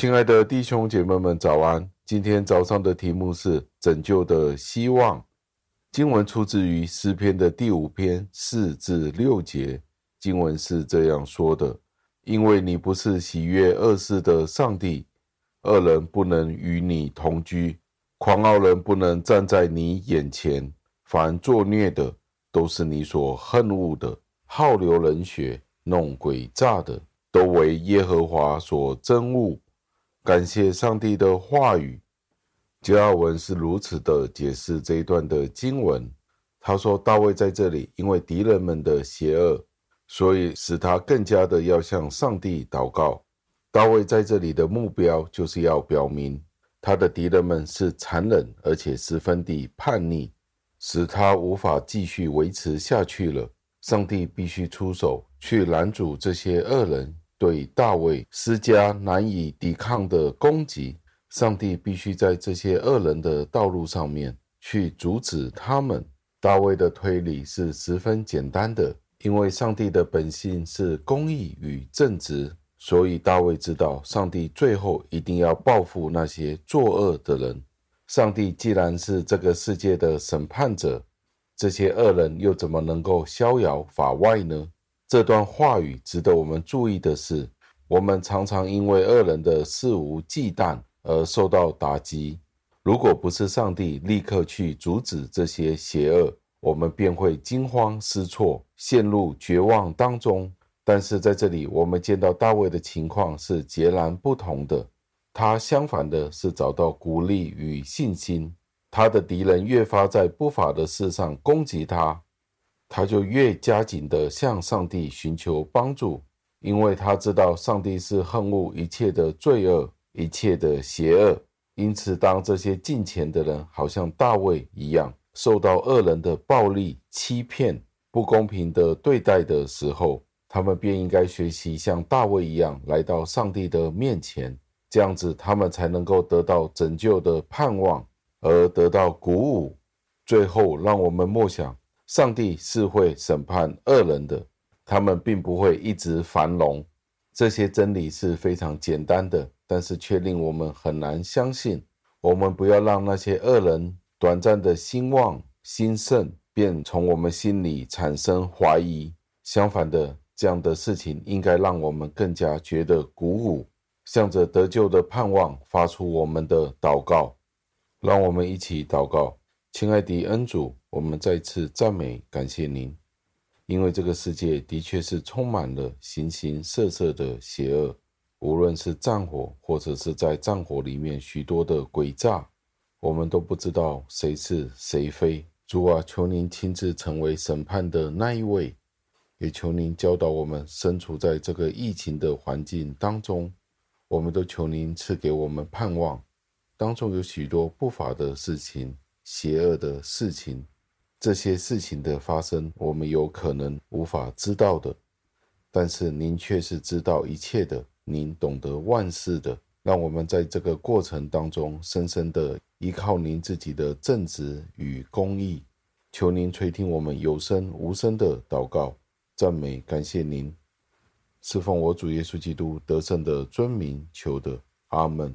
亲爱的弟兄姐妹们，早安！今天早上的题目是拯救的希望。经文出自于诗篇的第五篇四至六节。经文是这样说的：“因为你不是喜悦恶事的上帝，恶人不能与你同居，狂傲人不能站在你眼前。凡作孽的，都是你所恨恶的；好流人血、弄诡诈的，都为耶和华所憎恶。”感谢上帝的话语，加尔文是如此的解释这一段的经文。他说：“大卫在这里，因为敌人们的邪恶，所以使他更加的要向上帝祷告。大卫在这里的目标，就是要表明他的敌人们是残忍而且十分的叛逆，使他无法继续维持下去了。上帝必须出手去拦阻这些恶人。”对大卫施加难以抵抗的攻击，上帝必须在这些恶人的道路上面去阻止他们。大卫的推理是十分简单的，因为上帝的本性是公义与正直，所以大卫知道上帝最后一定要报复那些作恶的人。上帝既然是这个世界的审判者，这些恶人又怎么能够逍遥法外呢？这段话语值得我们注意的是，我们常常因为恶人的肆无忌惮而受到打击。如果不是上帝立刻去阻止这些邪恶，我们便会惊慌失措，陷入绝望当中。但是在这里，我们见到大卫的情况是截然不同的。他相反的是找到鼓励与信心。他的敌人越发在不法的事上攻击他。他就越加紧地向上帝寻求帮助，因为他知道上帝是恨恶一切的罪恶、一切的邪恶。因此，当这些敬虔的人好像大卫一样，受到恶人的暴力、欺骗、不公平的对待的时候，他们便应该学习像大卫一样来到上帝的面前，这样子他们才能够得到拯救的盼望，而得到鼓舞。最后，让我们默想。上帝是会审判恶人的，他们并不会一直繁荣。这些真理是非常简单的，但是却令我们很难相信。我们不要让那些恶人短暂的兴旺兴盛，便从我们心里产生怀疑。相反的，这样的事情应该让我们更加觉得鼓舞，向着得救的盼望发出我们的祷告。让我们一起祷告。亲爱的恩主，我们再次赞美感谢您，因为这个世界的确是充满了形形色色的邪恶，无论是战火，或者是在战火里面许多的诡诈，我们都不知道谁是谁非。主啊，求您亲自成为审判的那一位，也求您教导我们身处在这个疫情的环境当中，我们都求您赐给我们盼望。当中有许多不法的事情。邪恶的事情，这些事情的发生，我们有可能无法知道的，但是您却是知道一切的，您懂得万事的，让我们在这个过程当中，深深的依靠您自己的正直与公义。求您垂听我们有声无声的祷告、赞美、感谢您，侍奉我主耶稣基督得胜的尊名求的，阿门。